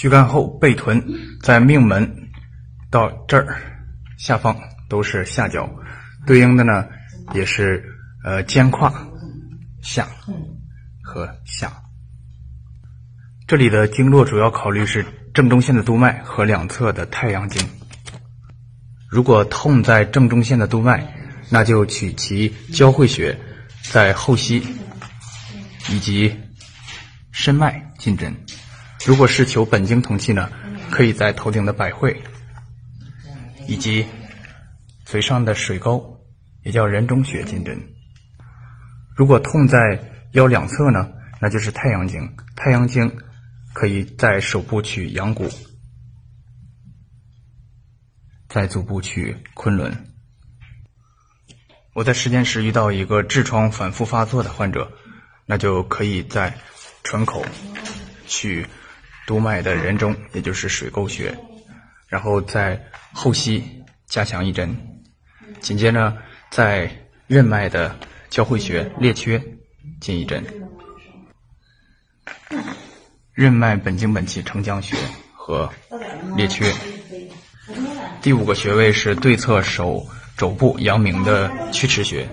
躯干后背臀在命门到这儿下方都是下角，对应的呢也是呃肩胯下和下。这里的经络主要考虑是正中线的督脉和两侧的太阳经。如果痛在正中线的督脉，那就取其交汇穴在后溪以及申脉进针。如果是求本经通气呢，可以在头顶的百会以及嘴上的水沟，也叫人中穴进针。如果痛在腰两侧呢，那就是太阳经。太阳经可以在手部取阳谷。在足部取昆仑。我在实践时遇到一个痔疮反复发作的患者，那就可以在唇口取督脉的人中，也就是水沟穴，然后在后溪加强一针，紧接着在任脉的交汇穴列缺进一针。任脉本经本气承浆穴和列缺。第五个穴位是对侧手肘部阳明的曲池穴，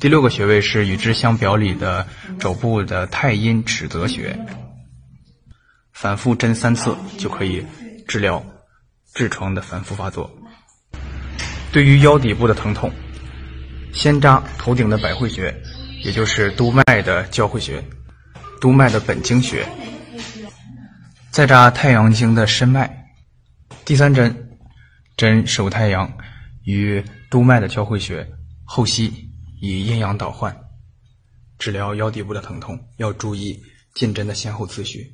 第六个穴位是与之相表里的肘部的太阴尺泽穴。反复针三次就可以治疗痔疮的反复发作。对于腰底部的疼痛，先扎头顶的百会穴，也就是督脉的交汇穴，督脉的本经穴，再扎太阳经的申脉，第三针。针手太阳与督脉的交汇穴后溪，以阴阳导换，治疗腰底部的疼痛。要注意进针的先后次序。